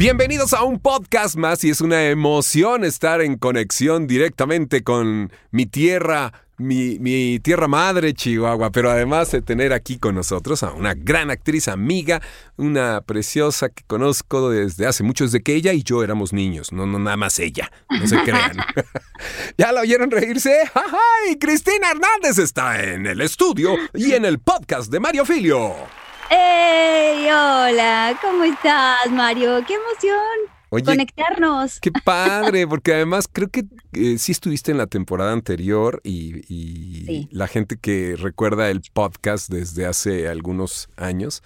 Bienvenidos a un podcast más y es una emoción estar en conexión directamente con mi tierra, mi, mi, tierra madre, Chihuahua, pero además de tener aquí con nosotros a una gran actriz amiga, una preciosa que conozco desde hace mucho, desde que ella y yo éramos niños, no, no nada más ella, no se crean. ¿Ya la oyeron reírse? ¡Ay! Cristina Hernández está en el estudio y en el podcast de Mario Filio. ¡Hey! Hola, ¿cómo estás, Mario? ¡Qué emoción! conectarnos. Qué padre, porque además creo que eh, sí estuviste en la temporada anterior y, la gente que recuerda el podcast desde hace algunos años,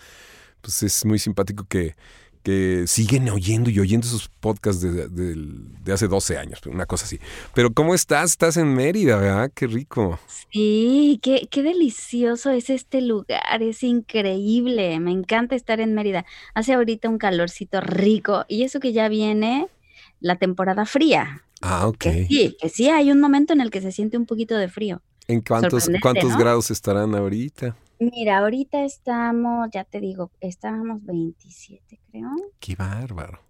pues es muy simpático que, que siguen oyendo y oyendo esos podcasts de, hace 12 años, una cosa así. Pero ¿cómo estás? Estás en Mérida, ¿verdad? Qué rico. Sí, qué, qué delicioso es este lugar, es increíble, me encanta estar en Mérida. Hace ahorita un calorcito rico y eso que ya viene la temporada fría. Ah, ok. Que sí, que sí hay un momento en el que se siente un poquito de frío. ¿En cuántos, cuántos grados estarán ahorita? Mira, ahorita estamos, ya te digo, estábamos 27, creo. Qué bárbaro.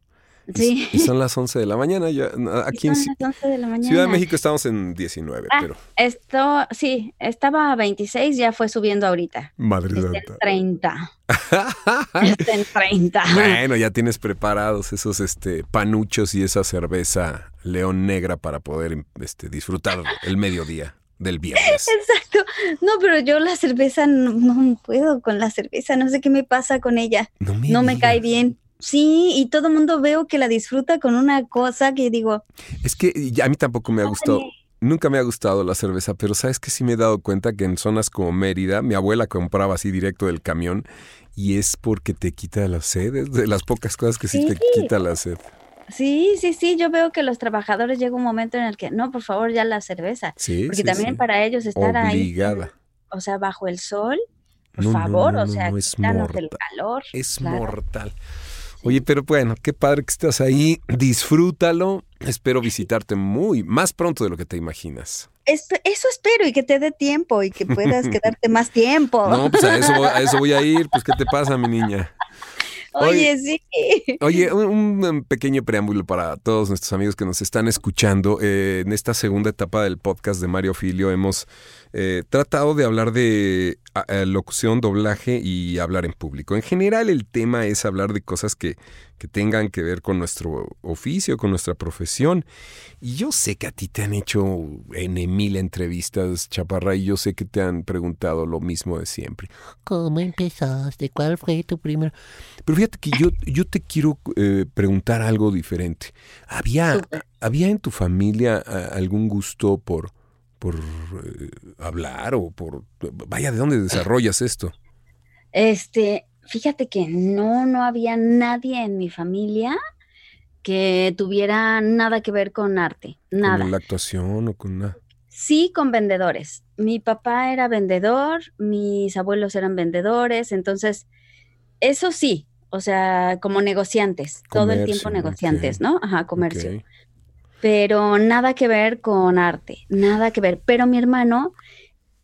Sí. Y son las 11 de la mañana. Ya, aquí en Ciudad de México estamos en 19, ah, pero. Esto, sí, estaba a 26, ya fue subiendo ahorita. Madre Está en 30. Está en 30. Bueno, ya tienes preparados esos este, panuchos y esa cerveza león negra para poder este, disfrutar el mediodía del viernes. Exacto. No, pero yo la cerveza no, puedo con la cerveza, no sé qué me pasa con ella. No me, cae bien. Sí, y todo el mundo veo que la disfruta con una cosa que digo. Es que a mí tampoco me ha gustado. Nunca me ha gustado la cerveza, pero sabes que sí me he dado cuenta que en zonas como Mérida, mi abuela compraba así directo del camión y es porque te quita la sed, es de las pocas cosas que sí te quita la sed. Sí, sí, sí, yo veo que los trabajadores llega un momento en el que, no, por favor, ya la cerveza. Sí, porque también para ellos estar Obligada. ahí, o sea, bajo el sol, por favor, o sea, es el calor. Es mortal. Oye, pero bueno, qué padre que estás ahí, disfrútalo. Espero visitarte muy, más pronto de lo que te imaginas. Eso espero y que te dé tiempo y que puedas quedarte más tiempo. No, pues a eso, a eso voy a ir. Pues, ¿qué te pasa, mi niña? Oye, sí. Oye, un, pequeño preámbulo para todos nuestros amigos que nos están escuchando. Eh, en esta segunda etapa del podcast de Mario Filio hemos eh, tratado de hablar de locución, doblaje y hablar en público. En general el tema es hablar de cosas que, que tengan que ver con nuestro oficio, con nuestra profesión. Y yo sé que a ti te han hecho N mil entrevistas, Chaparra, y yo sé que te han preguntado lo mismo de siempre. ¿Cómo empezaste? ¿Cuál fue tu primer...? Pero fíjate que yo, yo te quiero eh, preguntar algo diferente. ¿Había, ¿Había en tu familia algún gusto por por eh, hablar o por... Vaya, ¿de dónde desarrollas esto? Este, fíjate que no, no había nadie en mi familia que tuviera nada que ver con arte, nada. ¿Con la actuación o con nada? Sí, con vendedores. Mi papá era vendedor, mis abuelos eran vendedores, entonces, eso sí, o sea, como negociantes, todo el tiempo negociantes, ¿no? Ajá, comercio pero nada que ver con arte, nada que ver. Pero mi hermano,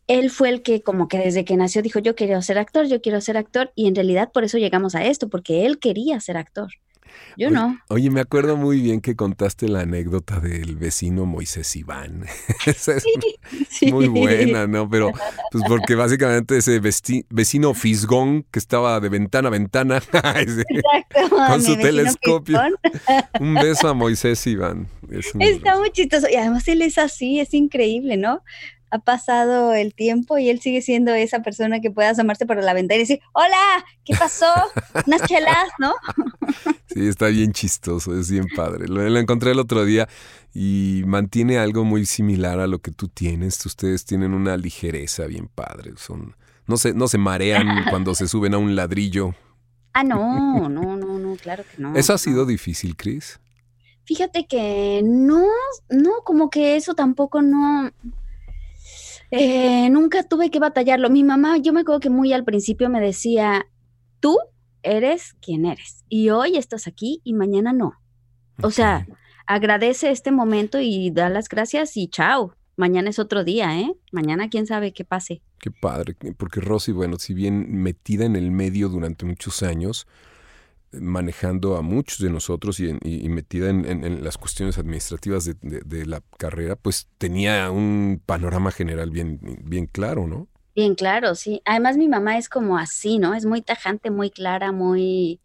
él fue el que como que desde que nació dijo, yo quiero ser actor, yo quiero ser actor, y en realidad por eso llegamos a esto, porque él quería ser actor. Yo no. Oye, me acuerdo muy bien que contaste la anécdota del vecino Moisés Iván. Esa es muy buena, ¿no? Pero, pues porque básicamente ese vecino fisgón que estaba de ventana a ventana con su telescopio. Un beso a Moisés Iván. Está muy chistoso. Y además él es así, es increíble, ¿no? ha pasado el tiempo y él sigue siendo esa persona que puede asomarse por la ventana y decir, hola, ¿qué pasó? Unas chelas, ¿no? Sí, está bien chistoso, es bien padre. Lo, encontré el otro día y mantiene algo muy similar a lo que tú tienes. Ustedes tienen una ligereza bien padre, son, no se, no se marean cuando se suben a un ladrillo. Ah, no, no, no, no, claro que no. ¿Eso ha sido difícil, Cris? Fíjate que no, no, como que eso tampoco no. Eh, nunca tuve que batallarlo. Mi mamá, yo me acuerdo que muy al principio me decía, tú eres quien eres y hoy estás aquí y mañana no. O sea, agradece este momento y da las gracias y chao. Mañana es otro día, ¿eh? Mañana quién sabe qué pase. Qué padre, porque Rosy, bueno, si bien metida en el medio durante muchos años, manejando a muchos de nosotros y, metida en, las cuestiones administrativas de, la carrera, pues tenía un panorama general bien, bien claro, ¿no? Bien claro, sí. Además mi mamá es como así, ¿no? Es muy tajante, muy clara, muy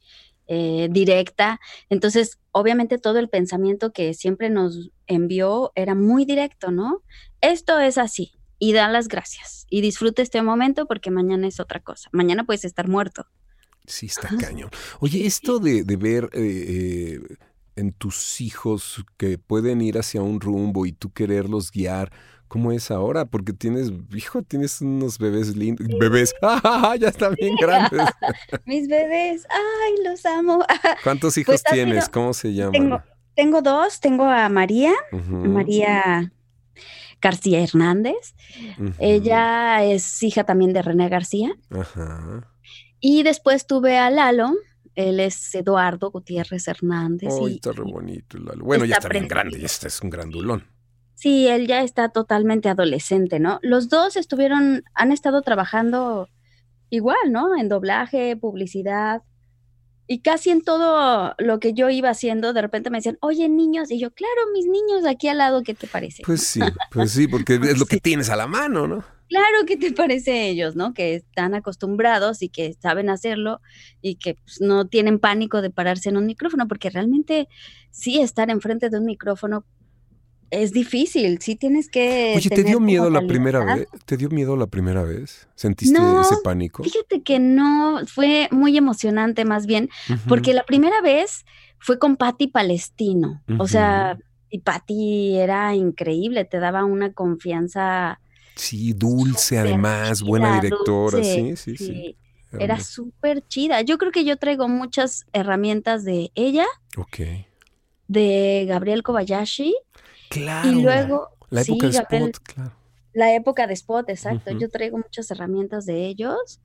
eh, directa. Entonces, obviamente todo el pensamiento que siempre nos envió era muy directo, ¿no? Esto es así y da las gracias y disfruta este momento porque mañana es otra cosa. Mañana puedes estar muerto. Sí, está cañón. Oye, esto de, ver eh, eh, en tus hijos que pueden ir hacia un rumbo y tú quererlos guiar, ¿Cómo es ahora? Porque tienes, hijo, tienes unos bebés lindos. Bebés, ¡ah, ya están bien grandes! Mis bebés, ¡ay, los amo! ¿Cuántos hijos pues tienes? ¿Cómo se llaman? Tengo, dos, tengo a María, María García Hernández. Ella es hija también de René García. Ajá. Y después tuve a Lalo, él es Eduardo Gutiérrez Hernández. ¡Ay, está re bonito Lalo! Bueno, ya está bien grande, ya está, es un grandulón. Sí, él ya está totalmente adolescente, ¿no? Los dos estuvieron, han estado trabajando igual, ¿no? En doblaje, publicidad. Y casi en todo lo que yo iba haciendo, de repente me decían, oye, niños, y yo, claro, mis niños aquí al lado, ¿qué te parece? Pues sí, pues sí, porque es lo que tienes a la mano, ¿no? Claro, ¿qué te parece ellos, no? Que están acostumbrados y que saben hacerlo y que pues, no tienen pánico de pararse en un micrófono, porque realmente sí estar enfrente de un micrófono es difícil, sí tienes que. Oye, ¿te dio miedo la primera vez? ¿Te dio miedo la primera vez? ¿Sentiste ese pánico? Fíjate que no, fue muy emocionante más bien, porque la primera vez fue con Patti Palestino. O sea, y Patti era increíble, te daba una confianza. Sí, dulce además, buena directora, sí, sí, sí. Era súper chida. Yo creo que yo traigo muchas herramientas de ella. Ok. De Gabriel Kobayashi Claro. Y luego. La época de Spot, claro. La época de Spot, exacto. Yo traigo muchas herramientas de ellos.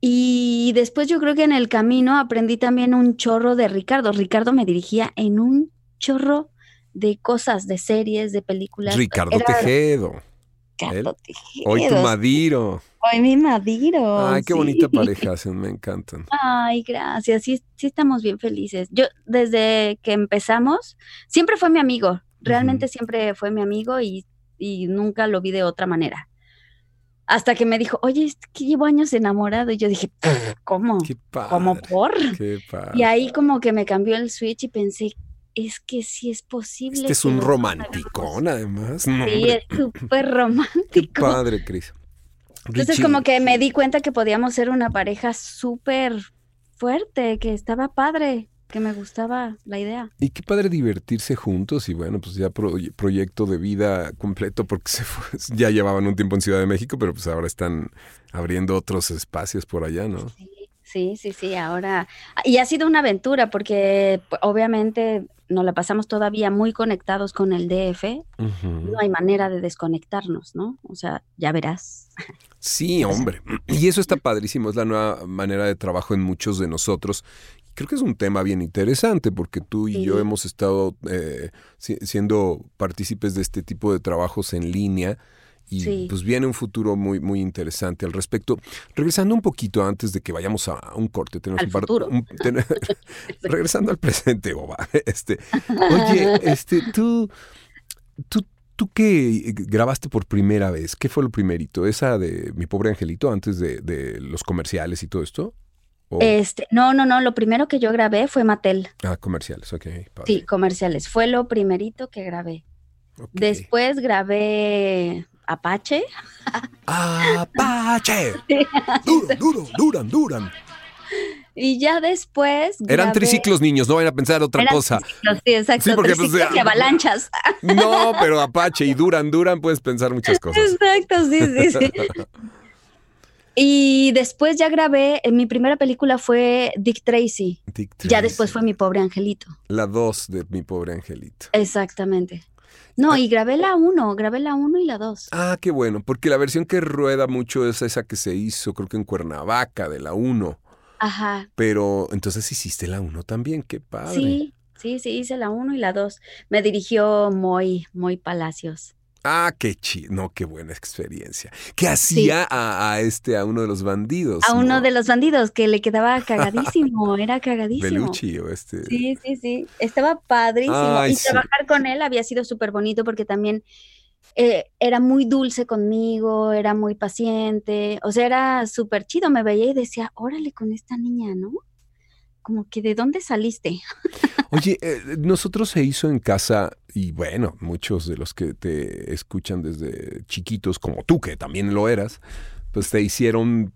Y después yo creo que en el camino aprendí también un chorro de Ricardo. Ricardo me dirigía en un chorro de cosas, de series, de películas. Ricardo Tejedo. Hoy tu Madiro. Hoy mi Madiro. Ay, qué bonita pareja, me encantan. Ay, gracias. Sí, sí estamos bien felices. Yo desde que empezamos, siempre fue mi amigo. Realmente siempre fue mi amigo y, nunca lo vi de otra manera. Hasta que me dijo, oye, es que llevo años enamorado. Y yo dije, ¿cómo? ¿Cómo por? y ahí como que me cambió el switch y pensé, es que sí es posible. Este es un romanticón, además. sí, es súper romántico. Qué padre, Cris. Entonces como que me di cuenta que podíamos ser una pareja súper fuerte, que estaba padre que me gustaba la idea. Y qué padre divertirse juntos y bueno, pues ya proyecto de vida completo porque se ya llevaban un tiempo en Ciudad de México, pero pues ahora están abriendo otros espacios por allá, ¿no? Sí, sí, sí, ahora... Y ha sido una aventura porque obviamente nos la pasamos todavía muy conectados con el DF. No hay manera de desconectarnos, ¿no? O sea, ya verás. Sí, hombre. Y eso está padrísimo, es la nueva manera de trabajo en muchos de nosotros creo que es un tema bien interesante porque tú y yo hemos estado eh, siendo partícipes de este tipo de trabajos en línea y pues viene un futuro muy muy interesante al respecto. Regresando un poquito antes de que vayamos a un corte, tenemos un, regresando al presente, Boba. Este, oye, este tú tú ¿Tú qué grabaste por primera vez? ¿Qué fue lo primerito? ¿Esa de Mi Pobre Angelito antes de, de los comerciales y todo esto? Este, no, no, no, lo primero que yo grabé fue Mattel. Ah, comerciales, ok. Sí, comerciales. Fue lo primerito que grabé. Después grabé Apache. ¡Apache! duro, duro, duran, duran. Y ya después. Eran triciclos, niños, no vayan a pensar otra cosa. sí, exacto. Sí, porque, pues, y avalanchas. No, pero Apache y Duran, Duran, puedes pensar muchas cosas. Exacto, sí, sí, sí. Y después ya grabé, en mi primera película fue Dick Tracy. Dick Ya después Tracy. fue Mi Pobre Angelito. La 2 de Mi Pobre Angelito. Exactamente. No, y grabé la 1, grabé la 1 y la 2. Ah, qué bueno, porque la versión que rueda mucho es esa que se hizo, creo que en Cuernavaca, de la 1. Ajá. Pero entonces hiciste la 1 también, qué padre. Sí, sí, sí, hice la 1 y la 2. Me dirigió Moy, Moy Palacios. Ah, qué chido, no, qué buena experiencia. ¿Qué hacía a, a este, a uno de los bandidos? A uno ¿no? de los bandidos que le quedaba cagadísimo, era cagadísimo. Belucci o este. Sí, sí, sí. Estaba padrísimo. Ay, y sí. trabajar con él había sido súper bonito porque también eh, era muy dulce conmigo, era muy paciente. O sea, era súper chido. Me veía y decía, órale con esta niña, ¿no? Como que de dónde saliste. Oye, eh, nosotros se hizo en casa, y bueno, muchos de los que te escuchan desde chiquitos, como tú, que también lo eras, pues te hicieron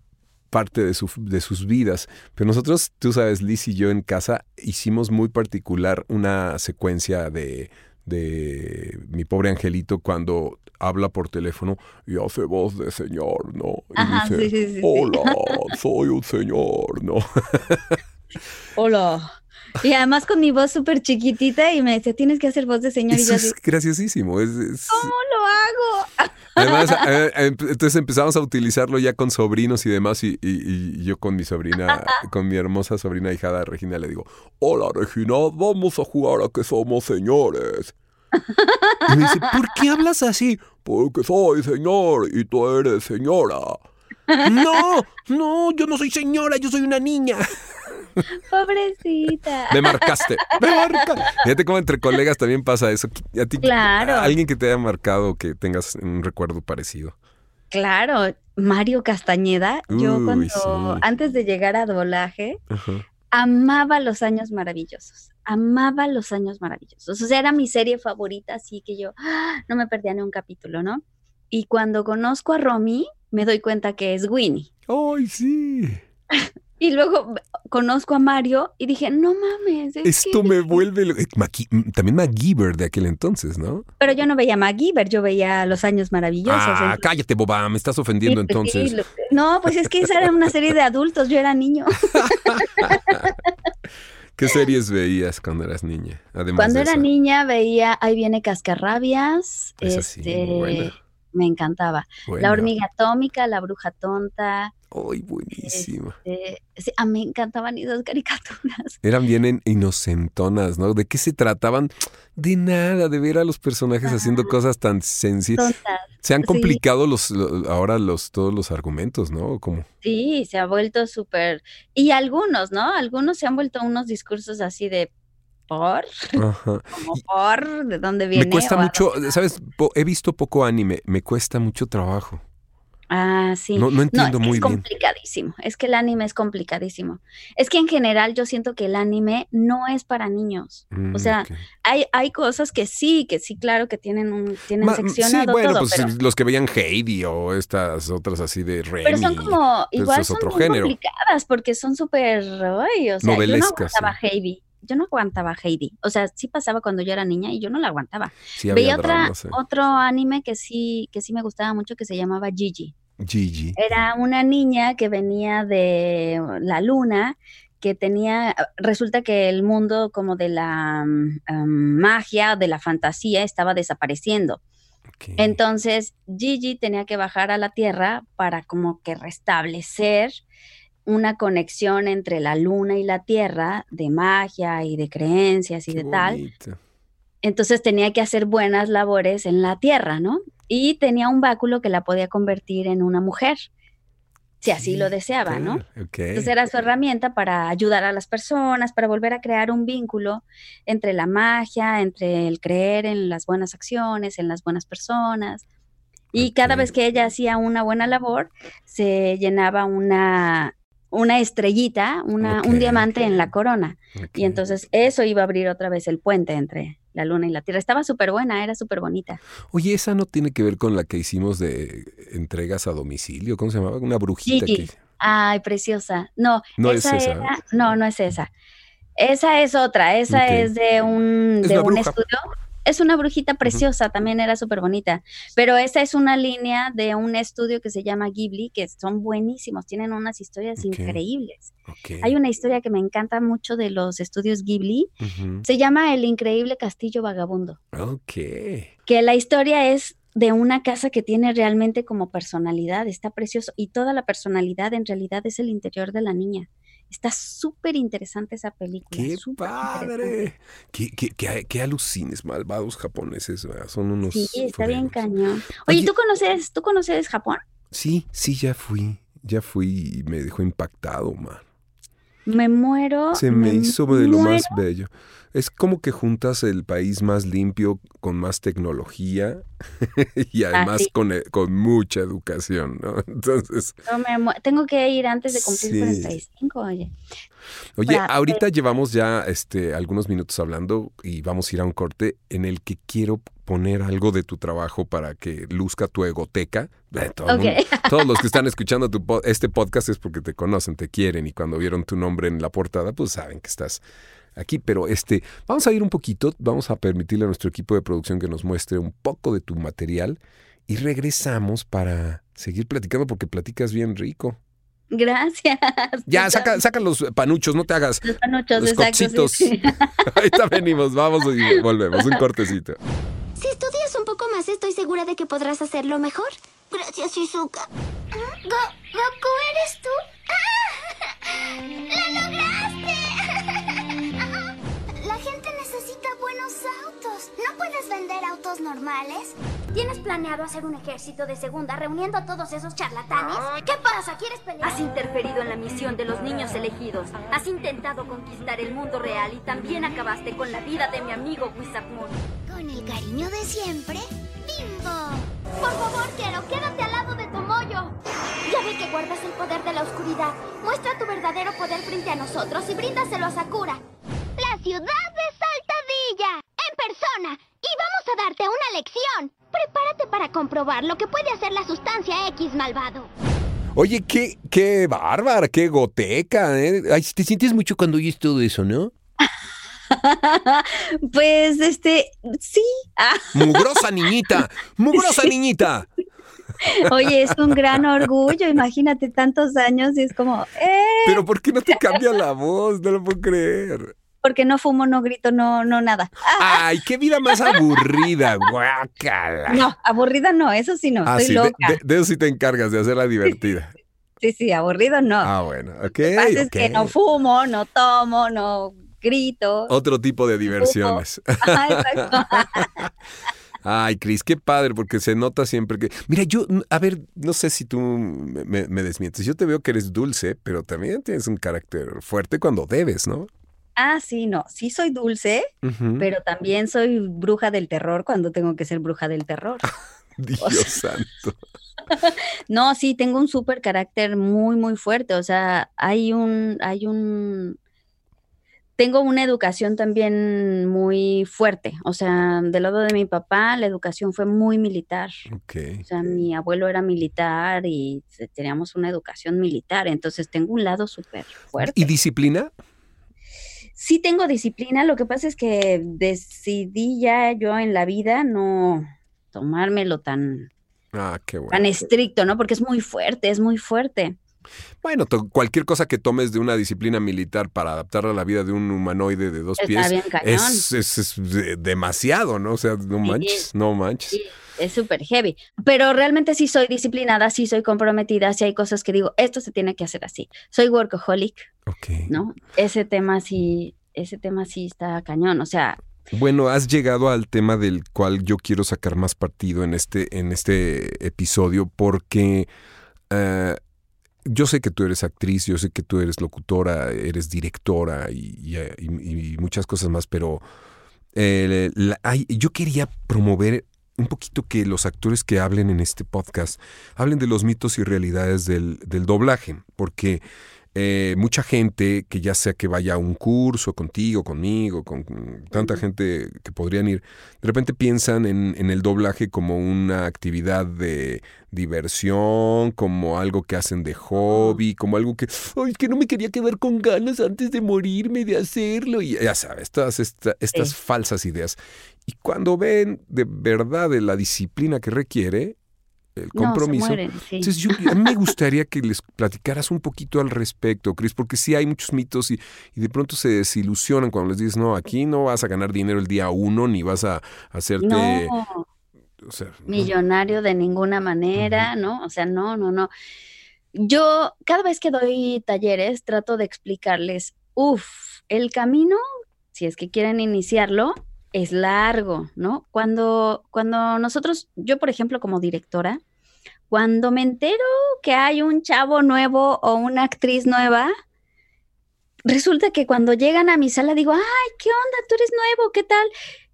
parte de, su- de sus vidas. Pero nosotros, tú sabes, Liz y yo en casa hicimos muy particular una secuencia de, de mi pobre angelito cuando habla por teléfono y hace voz de señor, ¿no? Y Ajá, dice, sí, sí, sí, sí. hola, soy un señor, ¿no? Hola. Y además con mi voz súper chiquitita y me decía, tienes que hacer voz de señor. Y yo es así, graciosísimo. es- es- ¿cómo lo hago? Además, eh, entonces empezamos a utilizarlo ya con sobrinos y demás, y, y- y yo con mi sobrina, con mi hermosa sobrina hijada Regina, le digo, hola Regina, vamos a jugar a que somos señores. Y me dice, ¿por qué hablas así? Porque soy señor y tú eres señora. No, no, yo no soy señora, yo soy una niña. Pobrecita. Me marcaste, me marca. Fíjate cómo entre colegas también pasa eso. A ti, Claro. a alguien que te haya marcado, que tengas un recuerdo parecido. Claro, Mario Castañeda, yo cuando, sí. antes de llegar a doblaje, Ajá. amaba los años maravillosos, amaba los años maravillosos. O sea, era mi serie favorita, así que yo ¡ah! no me perdía ni un capítulo, ¿no? Y cuando conozco a Romy, me doy cuenta que es Winnie. ¡Ay, sí! Y luego conozco a Mario y dije, no mames. es Esto que-". me vuelve... lo- eh, mm, También MacGyver de aquel entonces, ¿no? Pero yo no veía MacGyver, yo veía los años maravillosos. Ah, cállate, boba, me estás ofendiendo pues sí, entonces. lo- no, pues es que esa era una serie de adultos, yo era niño. ¿Qué series veías cuando eras niña? Además Cuando era niña veía Ahí viene Cascarrabias. Esa sí, muy este, buena. Me encantaba. La hormiga atómica, la bruja tonta. ¡Ay, buenísima! este, sí, a mí me encantaban esas caricaturas. Eran bien en- inocentonas, ¿no? ¿De qué se trataban? De nada, de ver a los personajes haciendo cosas tan sencillas. Se han sí. complicado los, lo- ahora los, todos los argumentos, ¿no? Como, Sí, se ha vuelto súper. Y algunos, ¿no? Algunos se han vuelto unos discursos así de por, ajá. como por, ¿de dónde viene? Me cuesta mucho. ¿sabes? He visto poco anime, me cuesta mucho trabajo. Ah, sí. No, entiendo es muy es bien. complicadísimo. Es que el anime es complicadísimo. Es que en general yo siento que el anime no es para niños. Mm, O sea, hay, hay cosas que sí, que sí, claro, que tienen un, tienen Ma- seccionado sí, bueno, todo, pues pero, los que veían Heidi o estas otras así de Remy. pero son como, pero igual es son otro muy género. complicadas porque son súper, o sea, yo no Novelescas, aguantaba Heidi. Yo no aguantaba Heidi. O sea, sí pasaba cuando yo era niña y yo no la aguantaba. Sí, Veía otra, otro anime que sí, que sí me gustaba mucho que se llamaba Gigi. Gigi. Era una niña que venía de la luna, que tenía, resulta que el mundo como de la mm, mm, magia, de la fantasía, estaba desapareciendo. Entonces Gigi tenía que bajar a la Tierra para como que restablecer una conexión entre la luna y la Tierra de magia y de creencias y Qué de tal. bonito. Entonces tenía que hacer buenas labores en la tierra, ¿no? Y tenía un báculo que la podía convertir en una mujer, si así Sí, lo deseaba, ¿no? claro, ok. Entonces era su herramienta para ayudar a las personas, para volver a crear un vínculo entre la magia, entre el creer en las buenas acciones, en las buenas personas. Y cada vez que ella hacía una buena labor, se llenaba una, una estrellita, una, un diamante en la corona. Y entonces eso iba a abrir otra vez el puente entre la luna y la tierra. Estaba súper buena, era súper bonita. Oye, esa no tiene que ver con la que hicimos de entregas a domicilio. ¿Cómo se llamaba? Una brujita que. Ay, preciosa. No, No es esa esa. era, no, no es esa. Esa es otra, esa es de un, Es de un bruja. estudio. Es una brujita preciosa, también era súper bonita. Pero esa es una línea de un estudio que se llama Ghibli, que son buenísimos, tienen unas historias increíbles. Hay una historia que me encanta mucho de los estudios Ghibli, se llama El increíble castillo vagabundo. Ok. Que la historia es de una casa que tiene realmente como personalidad, está precioso y toda la personalidad en realidad es el interior de la niña. Está súper interesante esa película. ¡Qué padre! ¿Qué, qué, alucines malvados japoneses, son unos... Sí, está bien cañón. Oye, ¿tú conoces, ¿tú conoces Japón? Sí, sí, ya fui, ya fui y me dejó impactado, man. Me muero. Se me, hizo de lo más bello. Es como que juntas el país más limpio con más tecnología y además eh, con, mucha educación, ¿no? Entonces... tengo que ir antes de cumplir 45, oye. Oye, ahorita llevamos ya este, algunos minutos hablando y vamos a ir a un corte en el que quiero poner algo de tu trabajo para que luzca tu egoteca. todos los que están escuchando este podcast es porque te conocen, te quieren y cuando vieron tu nombre en la portada, pues saben que estás aquí, pero este, vamos a ir un poquito, vamos a permitirle a nuestro equipo de producción que nos muestre un poco de tu material y regresamos para seguir platicando porque platicas bien rico. Gracias. Ya, saca, saca los panuchos, no te hagas. Los panuchos, los exacto. Ahorita venimos, vamos y volvemos, un cortecito. Si estudias un poco más, estoy segura de que podrás hacerlo mejor. Gracias, Shizuka. ¿Goku eres tú? ¡Lo lograste! Autos. ¿No puedes vender autos normales? ¿Tienes planeado hacer un ejército de segunda reuniendo a todos esos charlatanes? ¿Qué pasa? ¿Quieres pelear? Has interferido en la misión de los niños elegidos. Has intentado conquistar el mundo real y también acabaste con la vida de mi amigo Wizardmoon. Con el cariño de siempre, Bimbo. Por favor, quiero, quédate al lado de tu mollo. Ya vi que guardas el poder de la oscuridad. Muestra tu verdadero poder frente a nosotros y bríndaselo a Sakura la ciudad de Saltadilla, persona, y vamos a darte una lección. Prepárate para comprobar lo que puede hacer la sustancia X malvado. Oye, qué, qué bárbara, qué goteca, ¿eh? Ay, te sientes mucho cuando oyes todo eso, ¿no? pues, este, sí. Mugrosa niñita, mugrosa niñita. Oye, es un gran orgullo, imagínate tantos años y es como, ¡eh! Pero ¿por qué no te cambia la voz? No lo puedo creer porque no fumo, no grito, no, no nada. Ay, qué vida más aburrida, guácala. No, aburrida no, eso sí no, ah, loca. De, eso sí te encargas, de hacerla divertida. Sí, sí, aburrido no. Ah, bueno, ok. Lo que pasa es que no fumo, no tomo, no grito. Otro tipo de diversiones. Ay, Cris, qué padre, porque se nota siempre que. Mira, yo, a ver, no sé si tú me, me, desmientes. Yo te veo que eres dulce, pero también tienes un carácter fuerte cuando debes, ¿no? Ah, sí, no, sí soy dulce, pero también soy bruja del terror cuando tengo que ser bruja del terror. Dios santo. no, sí, tengo un súper carácter muy, muy fuerte. O sea, hay un, hay un, tengo una educación también muy fuerte. O sea, del lado de mi papá, la educación fue muy militar. Okay. O sea, mi abuelo era militar y teníamos una educación militar. Entonces tengo un lado súper fuerte. ¿Y disciplina? Sí tengo disciplina, lo que pasa es que decidí ya yo en la vida no tomármelo tan, ah, qué bueno. tan estricto, ¿no? Porque es muy fuerte, es muy fuerte. Bueno, cualquier cosa que tomes de una disciplina militar para adaptarla a la vida de un humanoide de dos pies es, es, demasiado, ¿no? O sea, no manches, no manches es súper heavy. Pero realmente sí soy disciplinada, sí soy comprometida, sí hay cosas que digo, esto se tiene que hacer así. Soy workaholic, ¿no? Ese tema sí, ese tema sí está cañón, o sea... Bueno, has llegado al tema del cual yo quiero sacar más partido en este, en este episodio porque... Eh, yo sé que tú eres actriz, yo sé que tú eres locutora, eres directora y, muchas cosas más, pero eh, yo quería promover un poquito que los actores que hablen en este podcast hablen de los mitos y realidades del, doblaje, porque eh, mucha gente que ya sea que vaya a un curso contigo, conmigo, con tanta gente que podrían ir, de repente piensan en, en, el doblaje como una actividad de diversión, como algo que hacen de hobby, como algo que, ay, que no me quería quedar con ganas antes de morirme de hacerlo. Y ya sabes, todas estas falsas ideas. Y cuando ven de verdad de la disciplina que requiere, el compromiso. Entonces, yo, a mí me gustaría que les platicaras un poquito al respecto, Cris, porque sí hay muchos mitos y, de pronto se desilusionan cuando les dices, no, aquí no vas a ganar dinero el día uno, ni vas a, hacerte... No. millonario de ninguna manera, ¿no? O sea, no, no, no. Yo cada vez que doy talleres trato de explicarles, uff, el camino, si es que quieren iniciarlo, es largo, ¿no? Cuando, cuando nosotros, yo por ejemplo como directora, cuando me entero que hay un chavo nuevo o una actriz nueva, resulta que cuando llegan a mi sala digo, ay, ¿qué onda? Tú eres nuevo, ¿qué tal?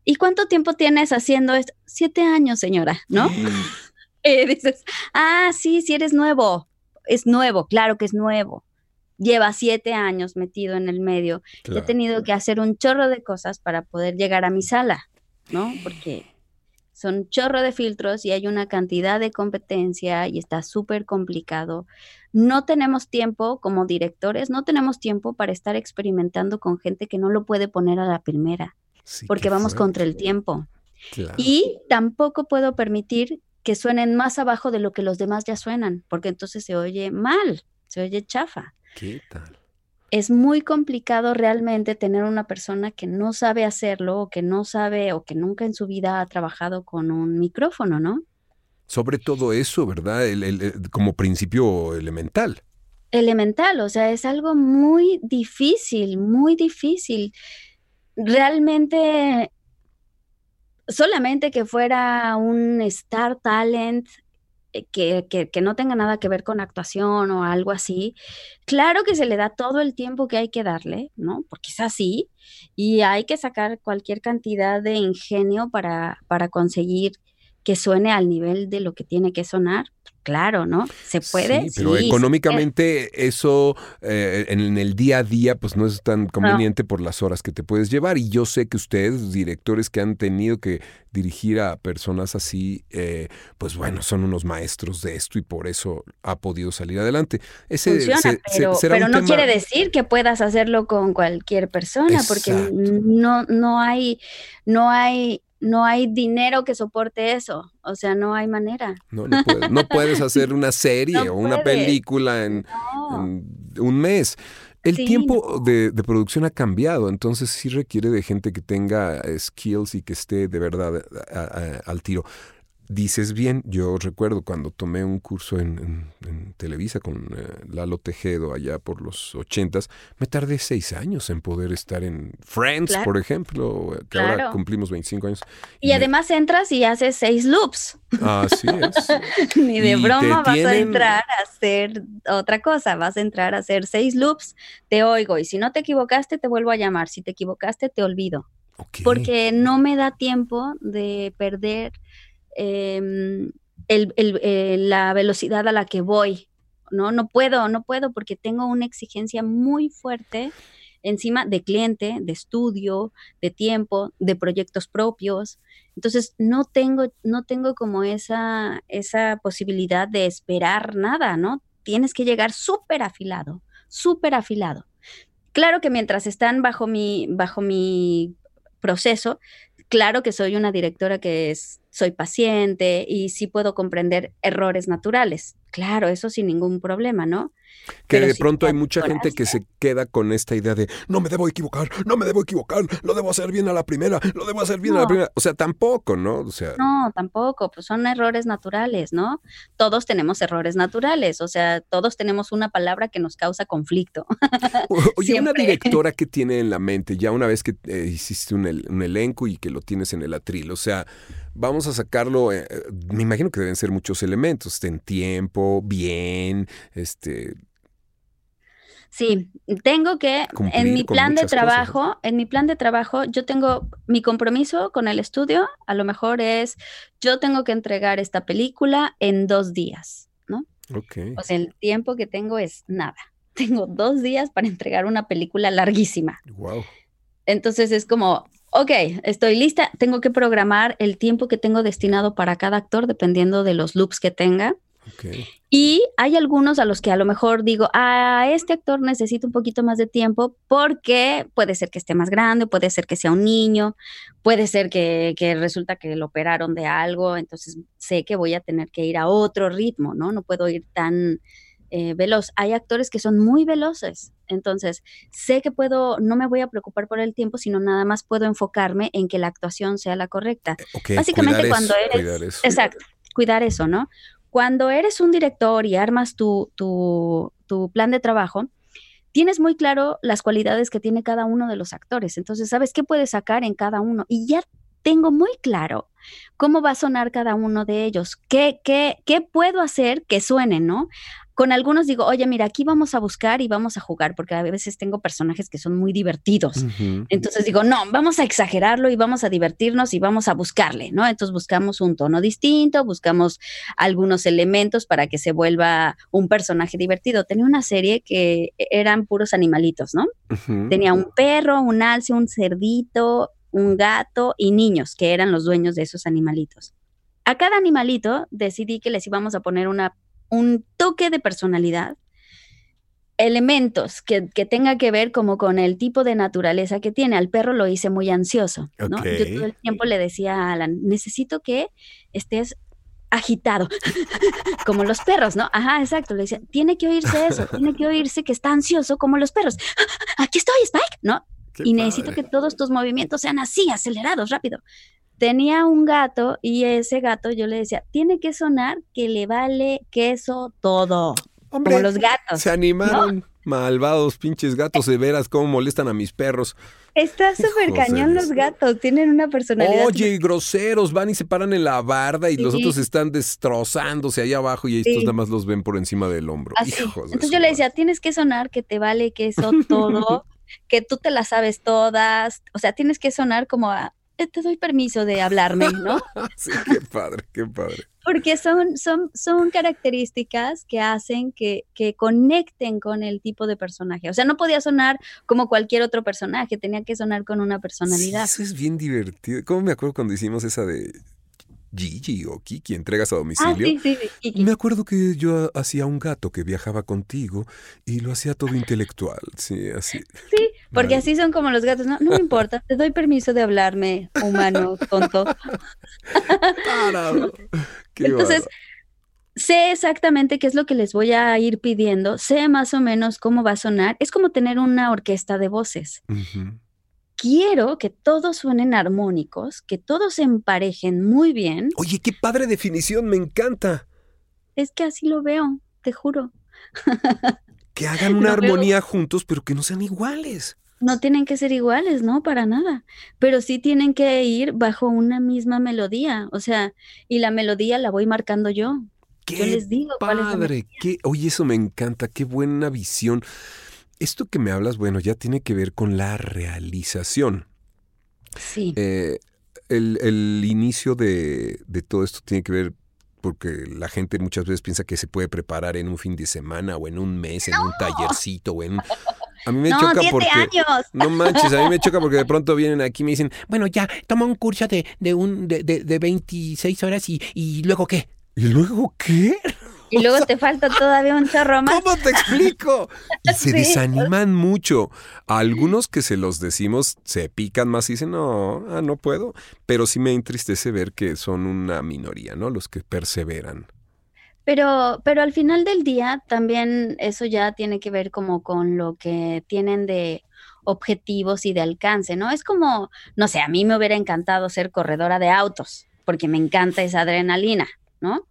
¿Y cuánto tiempo tienes haciendo esto? Siete años, señora, ¿no? y dices, ah, sí, sí eres nuevo. Es nuevo, claro que es nuevo. Lleva siete años metido en el medio. He tenido que hacer un chorro de cosas para poder llegar a mi sala, ¿no? Porque son chorro de filtros y hay una cantidad de competencia y está súper complicado. No tenemos tiempo como directores, no tenemos tiempo para estar experimentando con gente que no lo puede poner a la primera, porque vamos contra el tiempo. Y tampoco puedo permitir que suenen más abajo de lo que los demás ya suenan, porque entonces se oye mal, se oye chafa. ¿Qué tal? Es muy complicado realmente tener una persona que no sabe hacerlo o que no sabe o que nunca en su vida ha trabajado con un micrófono, ¿no? Sobre todo eso, ¿verdad? El, como principio elemental. Elemental, o sea, es algo muy difícil, muy difícil. Realmente, solamente que fuera un star talent eh, que, no tenga nada que ver con actuación o algo así, claro que se le da todo el tiempo que hay que darle, ¿no? Porque es así, y hay que sacar cualquier cantidad de ingenio para, para conseguir que suene al nivel de lo que tiene que sonar, claro, ¿no? Se puede. Sí, pero económicamente eso eh, en el día a día pues no es tan conveniente por las horas que te puedes llevar. Y yo sé que ustedes, directores que han tenido que dirigir a personas así, eh, pues bueno, son unos maestros de esto y por eso ha podido salir adelante. Ese, Funciona, pero, no quiere decir que puedas hacerlo con cualquier persona, porque no, no hay, no hay no hay dinero que soporte eso. O sea, no hay manera. No, no, puedes, hacer una serie o una película en, un mes. El tiempo de, producción ha cambiado, entonces sí requiere de gente que tenga skills y que esté de verdad al tiro dices bien, yo recuerdo cuando tomé un curso en, Televisa con eh, Lalo Tejedo allá por los ochentas, me tardé seis años en poder estar en Friends, por ejemplo, que ahora cumplimos 25 años. Y, además entras y haces seis loops. Así es. Ni de broma vas a entrar a hacer otra cosa, vas a entrar a hacer seis loops, te oigo y si no te equivocaste te vuelvo a llamar, si te equivocaste te olvido. Porque no me da tiempo de perder Em, eh, la velocidad a la que voy. No, no puedo, no puedo porque tengo una exigencia muy fuerte encima de cliente, de estudio, de tiempo, de proyectos propios. Entonces, no tengo, no tengo como esa, esa posibilidad de esperar nada, ¿no? Tienes que llegar súper afilado, súper afilado. Claro que mientras están bajo mi, bajo mi proceso, claro que soy una directora que es soy paciente y sí puedo comprender errores naturales. Claro, eso sin ningún problema, ¿no? Que de pronto hay mucha gente que se queda con esta idea de no me debo equivocar, no me debo equivocar, lo debo hacer bien a la primera, lo debo hacer bien a la primera. O sea, tampoco, ¿no? O sea, no, tampoco, pues son errores naturales, ¿no? Todos tenemos errores naturales, o sea, todos tenemos una palabra que nos causa conflicto. Oye, una directora que tiene en la mente, ya una vez que eh, hiciste un, un elenco y que lo tienes en el atril, o sea, vamos a sacarlo, eh, eh, me imagino que deben ser muchos elementos, en tiempo, bien, este... Sí, tengo que, en mi plan de trabajo, en mi plan de trabajo, yo tengo mi compromiso con el estudio, a lo mejor es, yo tengo que entregar esta película en dos días, ¿no? Ok. O sea, el tiempo que tengo es nada. tengo dos días para entregar una película larguísima. Wow. Entonces es como, ok, estoy lista, tengo que programar el tiempo que tengo destinado para cada actor dependiendo de los loops que tenga. Y hay algunos a los que a lo mejor digo, a este actor necesito un poquito más de tiempo porque puede ser que esté más grande, puede ser que sea un niño, puede ser que, que, resulta que lo operaron de algo, entonces sé que voy a tener que ir a otro ritmo, ¿no? No puedo ir tan eh, veloz. Hay actores que son muy veloces, entonces sé que puedo, no me voy a preocupar por el tiempo, sino nada más puedo enfocarme en que la actuación sea la correcta. Eh, Básicamente cuando eres... Exacto, cuidar eso, ¿no? Cuando eres un director y armas tu, tu, tu plan de trabajo, tienes muy claro las cualidades que tiene cada uno de los actores. Entonces, sabes qué puedes sacar en cada uno. Y ya tengo muy claro cómo va a sonar cada uno de ellos, qué, qué, qué puedo hacer que suene, ¿no? Con algunos digo, oye, mira, aquí vamos a buscar y vamos a jugar, porque a veces tengo personajes que son muy divertidos. Entonces digo, no, vamos a exagerarlo y vamos a divertirnos y vamos a buscarle, ¿no? Entonces buscamos un tono distinto, buscamos algunos elementos para que se vuelva un personaje divertido. Tenía una serie que eran puros animalitos, ¿no? Tenía un perro, un alce, un cerdito, un gato y niños, que eran los dueños de esos animalitos. A cada animalito decidí que les íbamos a poner una un toque de personalidad, elementos que, que, tenga que ver como con el tipo de naturaleza que tiene. Al perro lo hice muy ansioso, ¿no? Yo todo el tiempo le decía a Alan, necesito que estés agitado, como los perros, ¿no? Ajá, exacto. Le decía, tiene que oírse eso, tiene que oírse que está ansioso como los perros. Aquí estoy, Spike, ¿no? Y necesito que todos tus movimientos sean así, acelerados, rápido tenía un gato y ese gato yo le decía, tiene que sonar que le vale queso todo. como los gatos. Se animaron. Malvados, pinches gatos, de veras, cómo molestan a mis perros. Está súper cañón los gatos, tienen una personalidad. Oye, groseros, van y se paran en la barda y los otros están destrozándose ahí abajo y estos nada más los ven por encima del hombro. Entonces yo le decía, tienes que sonar que te vale queso todo, que tú te las sabes todas, o sea, tienes que sonar como a, eh, te doy permiso de hablarme, ¿no? sí, qué padre, qué padre. Porque son, son, son características que hacen que, que conecten con el tipo de personaje. O sea, no podía sonar como cualquier otro personaje, tenía que sonar con una personalidad. eso es bien divertido. ¿Cómo me acuerdo cuando hicimos esa de Gigi o Kiki, entregas a domicilio. Ah, sí, sí, Me acuerdo que yo hacía un gato que viajaba contigo y lo hacía todo intelectual, sí, así. Sí, porque así son como los gatos, no, no me importa, te doy permiso de hablarme, humano, tonto. Entonces, sé exactamente qué es lo que les voy a ir pidiendo, sé más o menos cómo va a sonar. Es como tener una orquesta de voces quiero que todos suenen armónicos, que todos se emparejen muy bien. Oye, qué padre definición, me encanta. Es que así lo veo, te juro. Que hagan una armonía juntos, pero que no sean iguales. No tienen que ser iguales, no, para nada. Pero sí tienen que ir bajo una misma melodía. O sea, y la melodía la voy marcando yo. Qué yo les digo padre, qué, oye, eso me encanta, qué buena visión. Esto que me hablas, bueno, ya tiene que ver con la realización. Sí. Eh, el, inicio de, todo esto tiene que ver porque la gente muchas veces piensa que se puede preparar en un fin de semana o en un mes, en un tallercito o en A mí me choca porque. Años. No manches, a mí me choca porque de pronto vienen aquí y me dicen, bueno, ya, toma un curso de, de un, de, de, de 26 horas y, y luego qué. ¿Y luego qué? Y luego te falta todavía un chorro más. ¿Cómo te explico? Y se desaniman mucho. algunos que se los decimos se pican más y dicen, no, ah, no puedo. Pero sí me entristece ver que son una minoría, ¿no? Los que perseveran. Pero, pero al final del día también eso ya tiene que ver como con lo que tienen de objetivos y de alcance, ¿no? Es como, no sé, a mí me hubiera encantado ser corredora de autos, porque me encanta esa adrenalina, ¿no?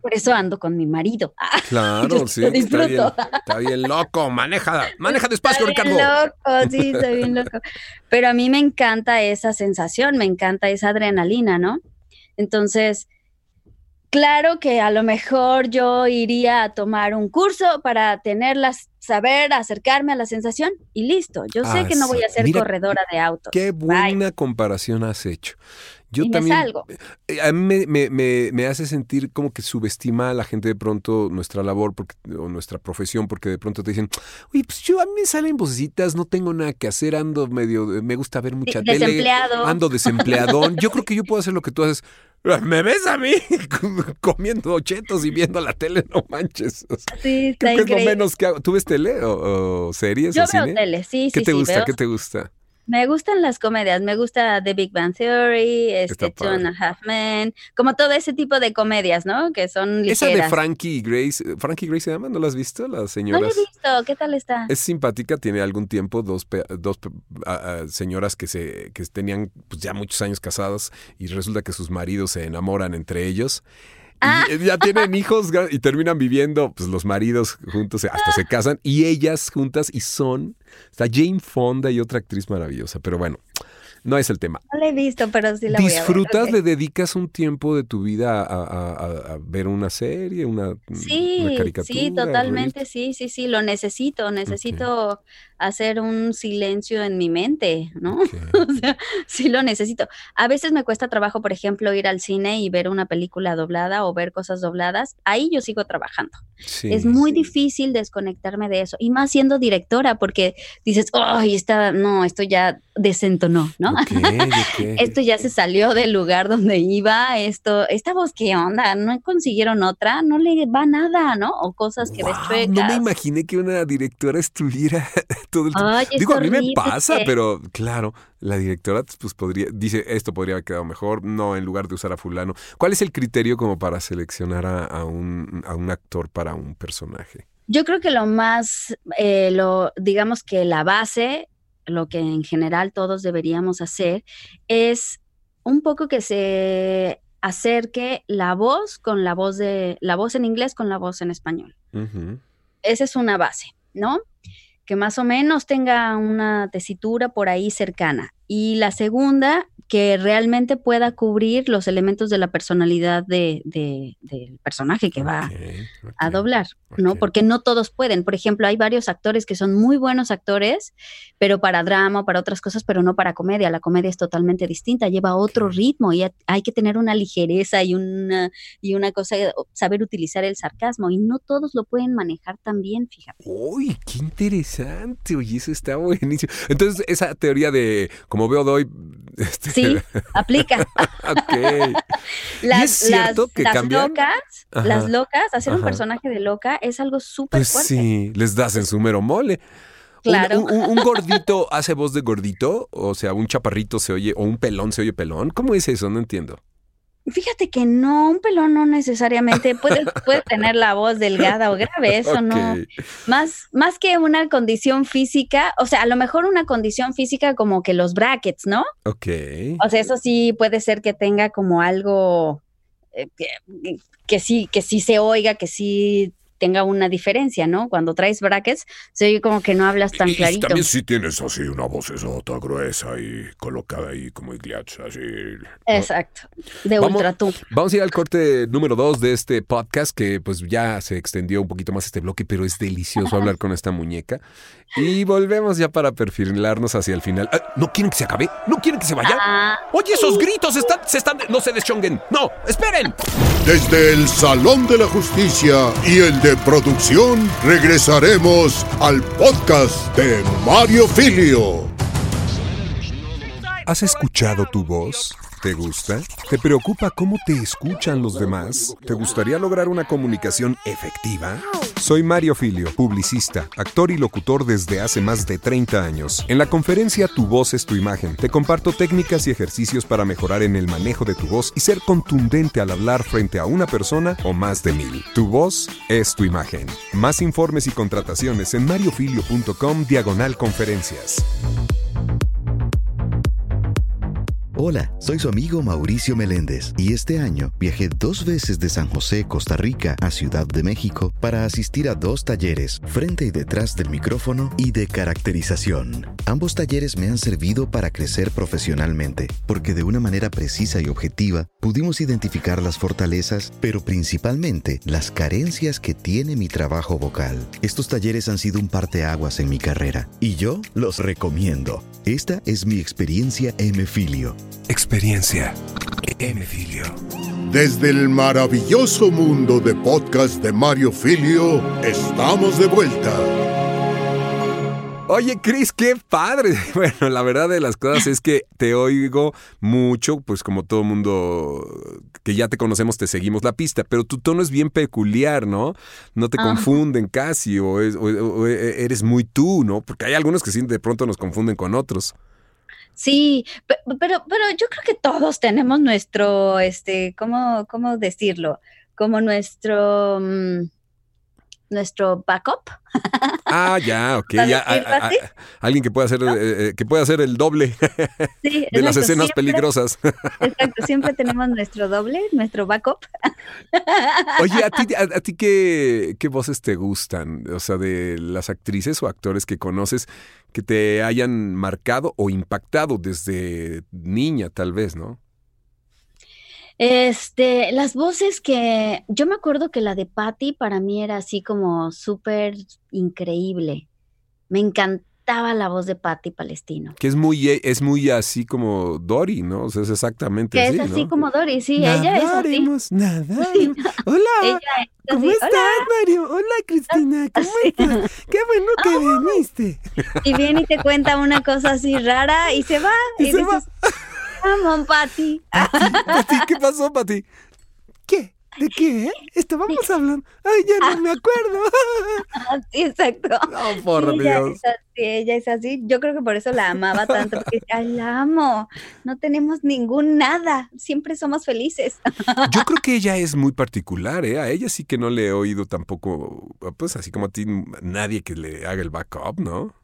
Por eso ando con mi marido. Claro, sí, está bien, está bien loco, maneja, maneja despacio, está Ricardo. Bien loco, sí, está bien loco. Pero a mí me encanta esa sensación, me encanta esa adrenalina, ¿no? Entonces, claro que a lo mejor yo iría a tomar un curso para tenerlas, saber, acercarme a la sensación y listo. Yo sé que no voy a ser corredora de autos. Qué buena comparación has hecho. Yo y también. me salgo. eh, A mí me, me- me- me hace sentir como que subestima a la gente de pronto nuestra labor porque, o nuestra profesión, porque de pronto te dicen, oye, pues yo a mí me salen vocecitas, no tengo nada que hacer, ando medio, me gusta ver mucha tele. Desempleado. Ando desempleadón. Yo creo que yo puedo hacer lo que tú haces. ¿Me ves a mí comiendo chetos y viendo la tele? No manches. Sí, está creo que es lo menos que hago. ¿Tú ves tele o, o series Yo o veo cine? tele, sí, ¿Qué sí, te sí, gusta? veo- ¿Qué te gusta? Me gustan las comedias, me gusta The Big Bang Theory, este Two and a Half Men, como todo ese tipo de comedias, ¿no? Que son ligeras. Esa de Frankie y Grace. eh, ¿Frankie y Grace se llama? ¿No la has visto? Las No la señoras. he visto, ¿qué tal está? Es simpática, tiene algún tiempo dos, dos señoras que se que tenían pues, ya muchos años casadas y resulta que sus maridos se enamoran entre ellos. Y Ah. ya tienen hijos y terminan viviendo, pues los maridos juntos, hasta se casan y ellas juntas y son, está Jane Fonda y otra actriz maravillosa, pero bueno, no es el tema. No la he visto, pero sí la voy a ver. ¿Disfrutas, le dedicas un tiempo de tu vida a, a- a- a ver una serie, una, Sí, una caricatura? sí, totalmente, sí, sí, sí, lo necesito, necesito hacer un silencio en mi mente, ¿no? Ok. O sea, sí lo necesito. A veces me cuesta trabajo, por ejemplo, ir al cine y ver una película doblada o ver cosas dobladas. Ahí yo sigo trabajando. Sí. Es muy difícil desconectarme de eso. Y más siendo directora, porque dices, ay, está, no, esto ya desentonó, ¿no? Esto ya se salió del lugar donde iba, esto, esta voz, ¿qué onda? ¿No consiguieron otra? No le va nada, ¿no? O cosas que ves chuecas. No me imaginé que una directora estuviera todo el tiempo. Ay, Digo, a mí me pasa, pero claro, la directora pues podría, dice, esto podría haber quedado mejor, no, en lugar de usar a fulano. ¿Cuál es el criterio como para seleccionar a, a un, a un actor para un personaje? Yo creo que lo más, eh, lo, digamos que la base, lo que en general todos deberíamos hacer, es un poco que se acerque la voz con la voz de, la voz en inglés con la voz en español. Esa es una base, ¿no? Que más o menos tenga una tesitura por ahí cercana. Y la segunda, que realmente pueda cubrir los elementos de la personalidad de- de- del personaje que va a doblar, ¿no? Porque no todos pueden. Por ejemplo, hay varios actores que son muy buenos actores, pero para drama para otras cosas, pero no para comedia. La comedia es totalmente distinta, lleva otro ritmo y ha- hay que tener una ligereza y una, y una cosa, saber utilizar el sarcasmo y no todos lo pueden manejar tan bien, fíjate. Uy, qué interesante. Oye, eso está buenísimo. Entonces, esa teoría de, como veo de hoy, este, Sí, aplica. ok. Las, es cierto las- que las locas, Ajá. las locas, hacer un personaje de loca es algo súper Pues fuerte. sí, les das en su mero mole. Claro. Un, un- un gordito hace voz de gordito, o sea, un chaparrito se oye, o un pelón se oye pelón. ¿Cómo es eso? No entiendo. Fíjate que no, un pelón no necesariamente puede, puede tener la voz delgada o grave, eso no. Más, más que una condición física, o sea, a lo mejor una condición física como que los brackets, ¿no? Ok. O sea, eso sí puede ser que tenga como algo eh, que, que sí, que sí se oiga, que sí tenga una diferencia, ¿no? Cuando traes brackets, se oye como que no hablas tan Y clarito. también si tienes así una vocesota gruesa y colocada ahí como igliacha, así. Exacto, de Vamos- ultratum. Vamos a ir al corte número dos de este podcast, que pues ya se extendió un poquito más este bloque, pero es delicioso hablar con esta muñeca. Y volvemos ya para perfilarnos hacia el final. Ah, ¿No quieren que se acabe? ¿No quieren que se vaya? Ah, Oye, esos gritos están, se están... No se deschonguen. No, esperen. Desde el Salón de la Justicia y el de producción, regresaremos al podcast de Mario Filio. ¿Has escuchado tu voz? ¿Te gusta? ¿Te preocupa cómo te escuchan los demás? ¿Te gustaría lograr una comunicación efectiva? Soy Mario Filio, publicista, actor y locutor desde hace más de 30 años. En la conferencia Tu voz es tu imagen, te comparto técnicas y ejercicios para mejorar en el manejo de tu voz y ser contundente al hablar frente a una persona o más de mil. Tu voz es tu imagen. Más informes y contrataciones en mariofilio.com diagonal conferencias. Hola, soy su amigo Mauricio Meléndez y este año viajé dos veces de San José, Costa Rica, a Ciudad de México para asistir a dos talleres, frente y detrás del micrófono y de caracterización. Ambos talleres me han servido para crecer profesionalmente, porque de una manera precisa y objetiva pudimos identificar las fortalezas, pero principalmente las carencias que tiene mi trabajo vocal. Estos talleres han sido un parteaguas en mi carrera y yo los recomiendo. Esta es mi experiencia M. Experiencia. M. Filio. Desde el maravilloso mundo de podcast de Mario Filio, estamos de vuelta. Oye, Cris, qué padre. Bueno, la verdad de las cosas es que te oigo mucho, pues como todo mundo que ya te conocemos, te seguimos la pista, pero tu tono es bien peculiar, ¿no? No te confunden casi, o, e, eres muy tú, ¿no? Porque hay algunos que sí de pronto nos confunden con otros. Sí, pero, pero yo creo que todos tenemos nuestro, este, ¿cómo, cómo decirlo? Como nuestro... Mm, nuestro backup. Ah, ya, ok. Ya, alguien que pueda hacer, eh, eh, que pueda hacer el doble de las escenas peligrosas. Exacto, siempre tenemos nuestro doble, nuestro backup. Oye, ¿a ti, a, ti qué, qué, voces te gustan? O sea, de las actrices o actores que conoces que te hayan marcado o impactado desde niña, tal vez, ¿no? Este, las voces que yo me acuerdo que la de Patty para mí era así como súper increíble. Me encantaba la voz de Patty Palestino. Que es muy, e, es muy así como Dory, ¿no? O sea, es exactamente que así. Es así como Dory, sí, ella es así. Nada. Hola. ¿Cómo estás, Mario? Hola, Cristina. ¿Cómo estás? Qué bueno que ah. viniste. Y viene y te cuenta una cosa así rara y se va. Y, se va. Pati. Pati, ¿qué pasó, Pati? ¿Qué? ¿De qué? Estábamos hablando. Ay, ya no me acuerdo. Sí, exacto. No, por Dios. Ella ella es así. Yo creo que por eso la amaba tanto, porque ay, la amo. No tenemos ningún nada. Siempre somos felices. Yo creo que ella es muy particular, ¿eh? A ella sí que no le he oído tampoco, pues así como a ti, nadie que le haga el backup, ¿no?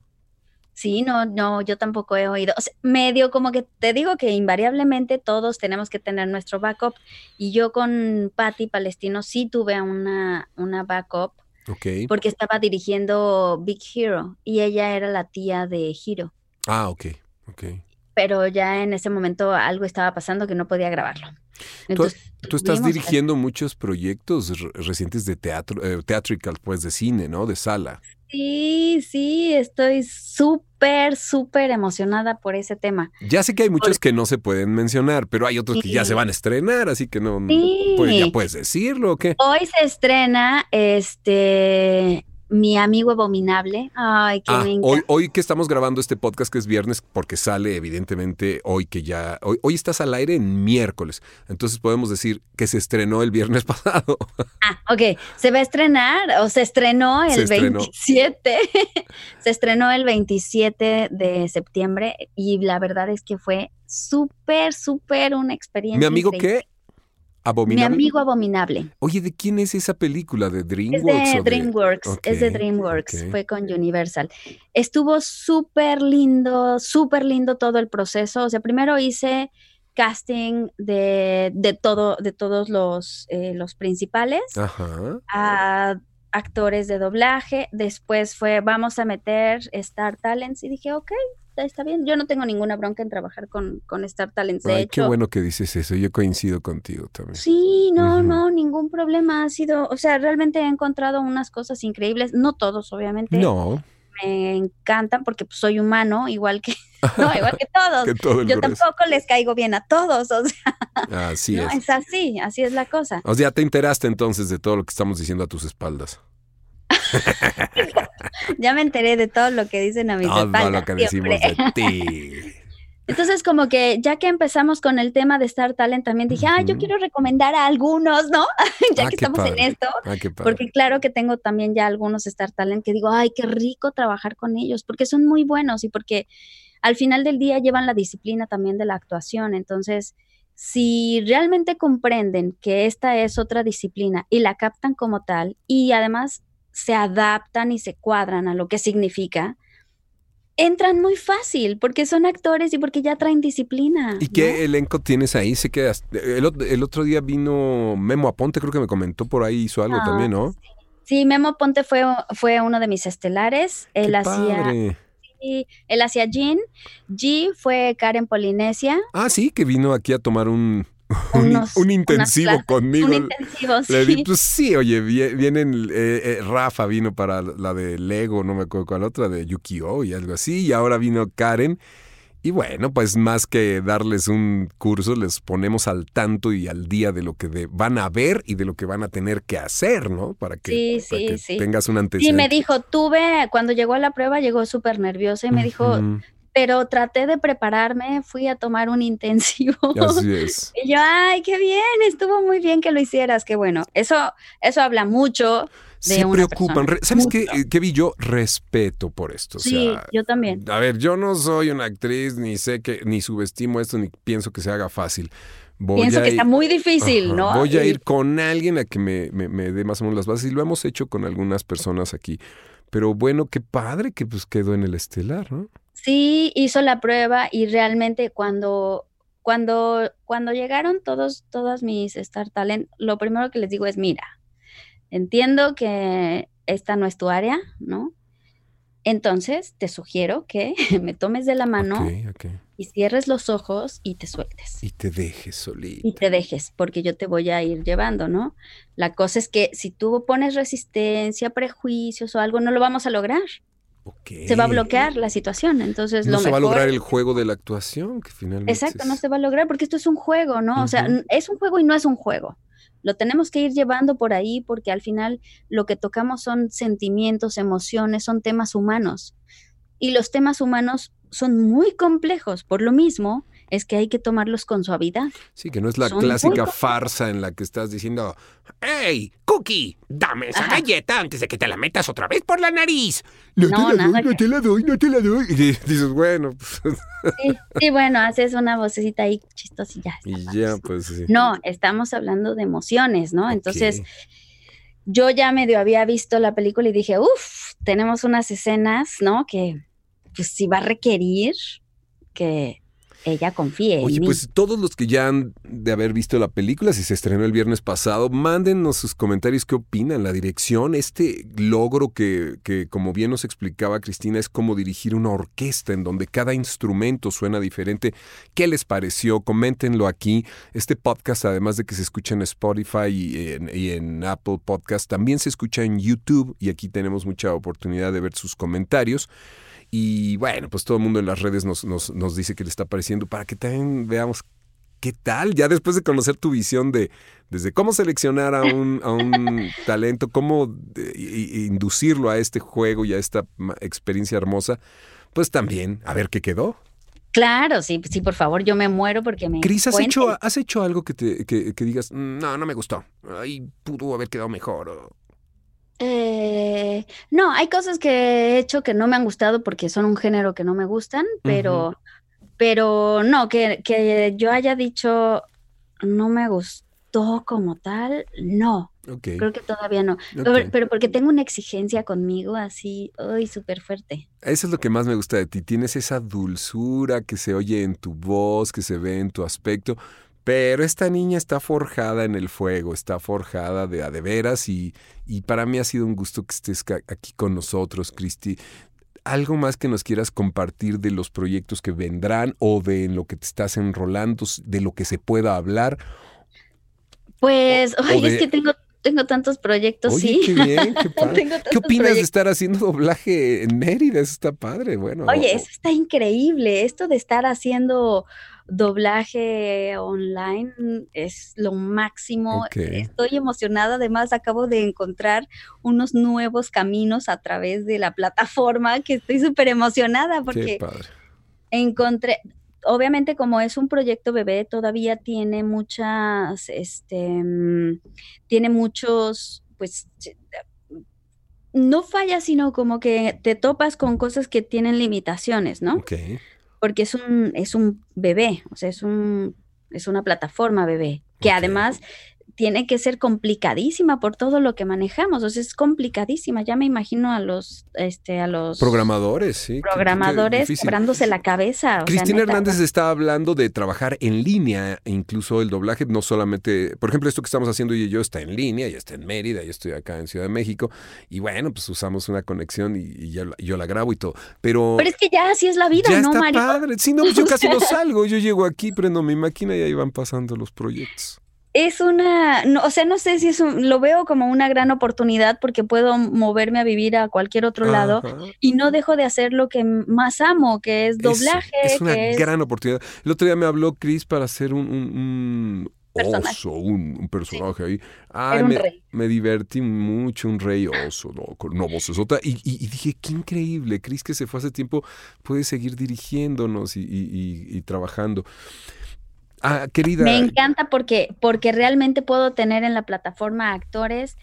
Sí, no, no, yo tampoco he oído. O sea, medio como que te digo que invariablemente todos tenemos que tener nuestro backup. Y yo con Patty Palestino sí tuve una, una backup. Porque estaba dirigiendo Big Hero y ella era la tía de Hero. Ah, ok, ok. Pero ya en ese momento algo estaba pasando que no podía grabarlo. tú, estás dirigiendo muchos proyectos recientes de teatro, eh, theatrical, pues de cine, ¿no? De sala. Sí, sí, estoy súper, súper emocionada por ese tema. Ya sé que hay muchos que no se pueden mencionar, pero hay otros que ya se van a estrenar, así que no, pues, ya puedes decirlo o qué. Hoy se estrena este mi amigo abominable. Ay, qué ah, hoy, hoy que estamos grabando este podcast, que es viernes, porque sale evidentemente hoy que ya. Hoy, hoy estás al aire en miércoles. Entonces podemos decir que se estrenó el viernes pasado. Ah, ok. Se va a estrenar o se estrenó el 27. se estrenó el 27 de septiembre y la verdad es que fue súper, súper una experiencia. ¿Mi amigo qué? Mi amigo abominable. Oye, ¿de quién es esa película? ¿De DreamWorks? Es de DreamWorks, es de DreamWorks, fue con Universal. Estuvo súper lindo, súper lindo todo el proceso. O sea, primero hice casting de, de todo, de todos los, eh, los principales. Ajá. A actores de doblaje. Después fue, vamos a meter Star Talents. Y dije, ok, está bien. Yo no tengo ninguna bronca en trabajar con, con Star Talents. De Ay, qué bueno que dices eso. Yo coincido contigo también. Sí, no, no, ningún problema. Ha sido, o sea, realmente he encontrado unas cosas increíbles. No todos, obviamente. No. Me encantan porque pues, soy humano, igual que, no, igual que todos. Yo tampoco les caigo bien a todos, o sea. Así es. Es así, así es la cosa. O sea, te enteraste entonces de todo lo que estamos diciendo a tus espaldas. ya me enteré de todo lo que dicen a mis Todo lo que decimos de ti. Entonces, como que ya que empezamos con el tema de Star Talent, también dije, ah, yo quiero recomendar a algunos, ¿no? ya ah, que estamos en esto. Ah, porque claro que tengo también ya algunos Star Talent que digo, ay, qué rico trabajar con ellos, porque son muy buenos y porque al final del día llevan la disciplina también de la actuación. Entonces, si realmente comprenden que esta es otra disciplina y la captan como tal y además se adaptan y se cuadran a lo que significa, entran muy fácil porque son actores y porque ya traen disciplina. ¿Y qué elenco tienes ahí? Se quedas. El, otro día vino Memo Aponte, creo que me comentó por ahí, hizo algo también, ¿no? Sí, Memo Aponte fue, fue uno de mis estelares. Él hacía. él hacía Jean. G fue Karen Polinesia. Ah, sí, que vino aquí a tomar un, un, intensivo conmigo. Un intensivo, sí. pues sí, oye, vienen, eh, eh, Rafa vino para la de Lego, no me acuerdo cuál otra, de Yukio y algo así, y ahora vino Karen. Y bueno, pues más que darles un curso, les ponemos al tanto y al día de lo que van a ver y de lo que van a tener que hacer, ¿no? Para que, tengas un antecedente. Sí, me dijo, tuve, cuando llegó a la prueba, llegó súper nerviosa y me dijo, pero traté de prepararme, fui a tomar un intensivo. Así es. Y yo, ay, qué bien, estuvo muy bien que lo hicieras, qué bueno. Eso, eso habla mucho se preocupan. ¿Sabes qué, qué, vi yo? Respeto por esto. Sí, yo también. A ver, yo no soy una actriz, ni sé que, ni subestimo esto, ni pienso que se haga fácil. Pienso que está muy difícil, ¿no? Voy a ir con alguien a que me, me, dé más o menos las bases y lo hemos hecho con algunas personas aquí. Pero bueno, qué padre que pues quedó en el estelar, ¿no? Sí, hizo la prueba y realmente cuando, cuando, cuando llegaron todos, todas mis Star Talent, lo primero que les digo es, mira, entiendo que esta no es tu área, ¿no? Entonces te sugiero que me tomes de la mano y cierres los ojos y te sueltes. Y te dejes solito. Y te dejes, porque yo te voy a ir llevando, ¿no? La cosa es que si tú pones resistencia, prejuicios o algo, no lo vamos a lograr. Se va a bloquear la situación, entonces no se va a lograr el juego de la actuación, que finalmente. Exacto, no se va a lograr porque esto es un juego, ¿no? O sea, es un juego y no es un juego lo tenemos que ir llevando por ahí porque al final lo que tocamos son sentimientos, emociones, son temas humanos. Y los temas humanos son muy complejos, por lo mismo es que hay que tomarlos con suavidad. Sí, que no es la clásica farsa en la que estás diciendo, ¡Hey, Cookie! Dame esa galleta antes de que te la metas otra vez por la nariz. No, te la doy, no te la doy, no te la doy. Y dices, bueno. Pues, sí, sí, bueno, haces una vocecita ahí chistosilla. Y ya, pues sí. No, estamos hablando de emociones, ¿no? Entonces, yo ya medio había visto la película y dije, uff, tenemos unas escenas, ¿no? Que pues sí va a requerir que ella confíe. Oye, pues todos los que ya han de haber visto la película, si se estrenó el viernes pasado, mándenos sus comentarios qué opinan, la dirección, este logro que, que como bien nos explicaba Cristina, es como dirigir una orquesta en donde cada instrumento suena diferente. ¿Qué les pareció? Coméntenlo aquí. Este podcast, además de que se escucha en Spotify y en, y en Apple Podcast, también se escucha en YouTube y aquí tenemos mucha oportunidad de ver sus comentarios. Y bueno, pues todo el mundo en las redes nos, nos, dice que le está pareciendo para que también veamos qué tal, ya después de conocer tu visión de desde cómo seleccionar a un, a un talento, cómo inducirlo a este juego y a esta experiencia hermosa, pues también a ver qué quedó. Claro, sí, sí, por favor, yo me muero porque me. Cris, ¿has hecho, ¿has hecho algo que, te, que, que, digas, mm, no, no me gustó? Ahí pudo haber quedado mejor. Eh, no, hay cosas que he hecho que no me han gustado porque son un género que no me gustan, pero, pero no, que, que, yo haya dicho no me gustó como tal, no. Creo que todavía no. Pero, porque tengo una exigencia conmigo así, uy, súper fuerte. Eso es lo que más me gusta de ti. Tienes esa dulzura que se oye en tu voz, que se ve en tu aspecto. Pero esta niña está forjada en el fuego, está forjada de a de veras y, y para mí ha sido un gusto que estés aquí con nosotros, Cristi. ¿Algo más que nos quieras compartir de los proyectos que vendrán o de lo que te estás enrolando, de lo que se pueda hablar? Pues, es que tengo tengo tantos proyectos, sí. Qué bien, qué padre. ¿Qué opinas de estar haciendo doblaje en Mérida? Eso está padre, bueno. Oye, eso está increíble. Esto de estar haciendo doblaje online es lo máximo. Estoy emocionada, además acabo de encontrar unos nuevos caminos a través de la plataforma que estoy súper emocionada porque encontré, obviamente como es un proyecto bebé, todavía tiene muchas, este, tiene muchos, pues no falla, sino como que te topas con cosas que tienen limitaciones, ¿no? Porque es un, es un bebé, o sea, es, un, es una plataforma bebé, que además tiene que ser complicadísima por todo lo que manejamos, o sea, es complicadísima. Ya me imagino a los, este, a los programadores, sí, programadores quebrándose la cabeza. Cristina Hernández está hablando de trabajar en línea, e incluso el doblaje, no solamente, por ejemplo, esto que estamos haciendo y yo está en línea, ya está en Mérida, yo estoy acá en Ciudad de México, y bueno, pues usamos una conexión y, yo la grabo y todo. Pero, pero es que ya así es la vida, ya ¿no, está Padre. Sí, no, pues yo casi no salgo, yo llego aquí, prendo mi máquina y ahí van pasando los proyectos. Es una, o sea, no sé si es un, lo veo como una gran oportunidad porque puedo moverme a vivir a cualquier otro lado y no dejo de hacer lo que más amo, que es doblaje. Es, una gran oportunidad. El otro día me habló Chris para hacer un, un, oso, un, personaje ahí. Ay, me, me, divertí mucho, un rey oso, ¿no? con una voz y, y, y, dije, qué increíble, Chris que se fue hace tiempo puede seguir dirigiéndonos y, y trabajando. Ah, querida. Me encanta porque, porque realmente puedo tener en la plataforma actores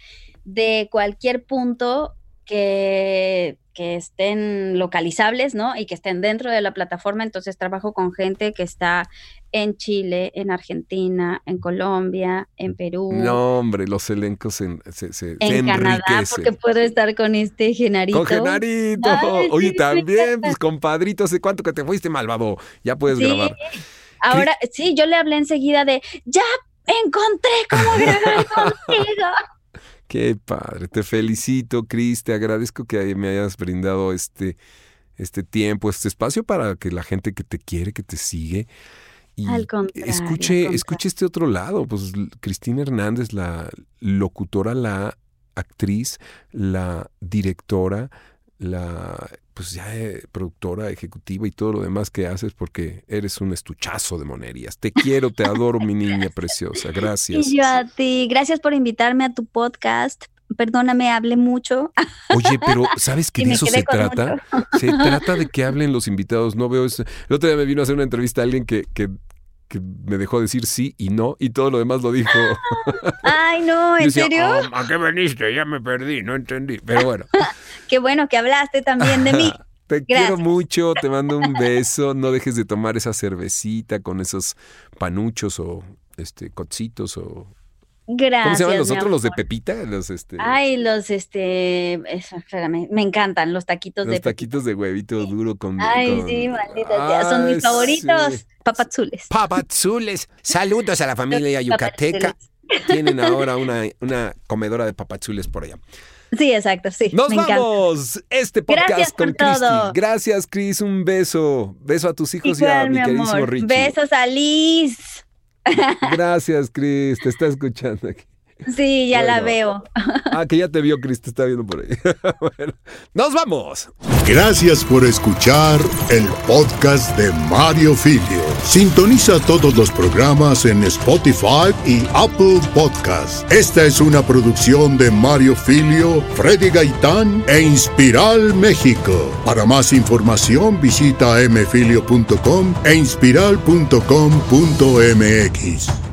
de cualquier punto que, que, estén localizables, ¿no? Y que estén dentro de la plataforma. Entonces trabajo con gente que está en Chile, en Argentina, en Colombia, en Perú. No, hombre, los elencos se, se, en Canadá, porque puedo estar con este Genarito. Con Genarito. Oye, también, pues compadrito, ¿hace cuánto que te fuiste, malvado? Ya puedes grabar. Ahora, sí, yo le hablé enseguida de, ya encontré cómo grabar contigo. Qué padre, te felicito, Cris, te agradezco que me hayas brindado este, este tiempo, este espacio para que la gente que te quiere, que te sigue, y al contrario, escuche, escuche este otro lado, pues Cristina Hernández, la locutora, la actriz, la directora, la pues ya eh, productora ejecutiva y todo lo demás que haces porque eres un estuchazo de monerías. Te quiero, te adoro, mi niña preciosa. Gracias. Y yo a ti. Gracias por invitarme a tu podcast. Perdóname, hable mucho. Oye, pero ¿sabes que de eso se trata? Se trata de que hablen los invitados. No veo eso. El otro día me vino a hacer una entrevista a alguien que, que, me dejó decir sí y no y todo lo demás lo dijo. Ay, no, ¿en serio? Oh, ¿A qué veniste? Ya me perdí, no entendí. Pero bueno. Qué bueno que hablaste también de mí. Te quiero mucho, te mando un beso. No dejes de tomar esa cervecita con esos panuchos o este cocitos o Gracias. ¿Cómo se llaman los otros? ¿Los de Pepita? Los, este... Ay, los, este, espérame, me encantan los taquitos de Los taquitos de huevito duro con... Ay, sí, maldita son mis favoritos. Papazules. Papazules. Saludos a la familia yucateca. Tienen ahora una, una comedora de papazules por allá. Sí, exacto, sí. Nos vamos. Este podcast con Cristi. Gracias, Cris. Un beso. Beso a tus hijos y a mi, queridísimo Richie. Besos a Liz. Gracias, Cris. Te está escuchando aquí. Sí, ya la veo. Ah, que ya te vio, Cris, te está viendo por ahí. bueno, nos vamos. Gracias por escuchar el podcast de Mario Filio. Sintoniza todos los programas en Spotify y Apple Podcasts. Esta es una producción de Mario Filio, Freddy Gaitán e Inspiral México. Para más información visita mfilio.com e inspiral.com.mx.